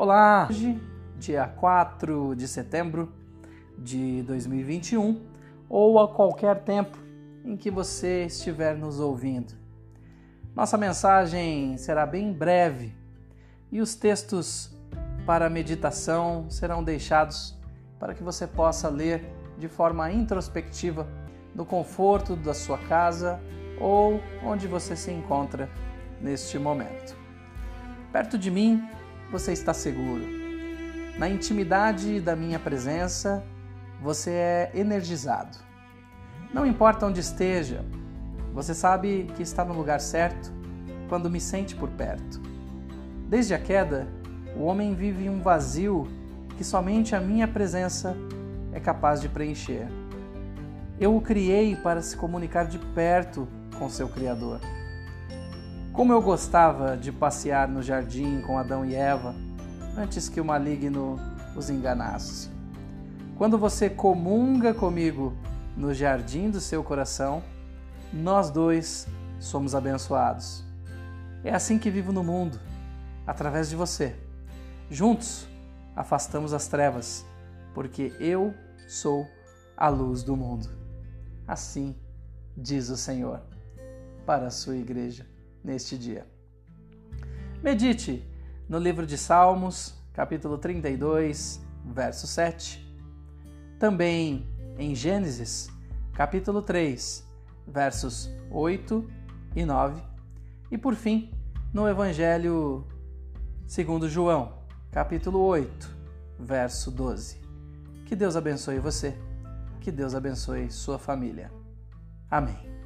Olá! Hoje, dia 4 de setembro de 2021, ou a qualquer tempo em que você estiver nos ouvindo. Nossa mensagem será bem breve e os textos para meditação serão deixados para que você possa ler de forma introspectiva no conforto da sua casa ou onde você se encontra neste momento. Perto de mim você está seguro. Na intimidade da minha presença, você é energizado. Não importa onde esteja, você sabe que está no lugar certo quando me sente por perto. Desde a queda, o homem vive um vazio que somente a minha presença é capaz de preencher. Eu o criei para se comunicar de perto com seu Criador. Como eu gostava de passear no jardim com Adão e Eva antes que o maligno os enganasse. Quando você comunga comigo no jardim do seu coração, nós dois somos abençoados. É assim que vivo no mundo, através de você. Juntos, afastamos as trevas, porque eu sou a luz do mundo. Assim diz o Senhor para a sua igreja neste dia. Medite no livro de Salmos, capítulo 32, verso 7. Também em Gênesis, capítulo 3, versos 8 e 9. E por fim, no Evangelho segundo João, capítulo 8, verso 12. Que Deus abençoe você, que Deus abençoe sua família. Amém.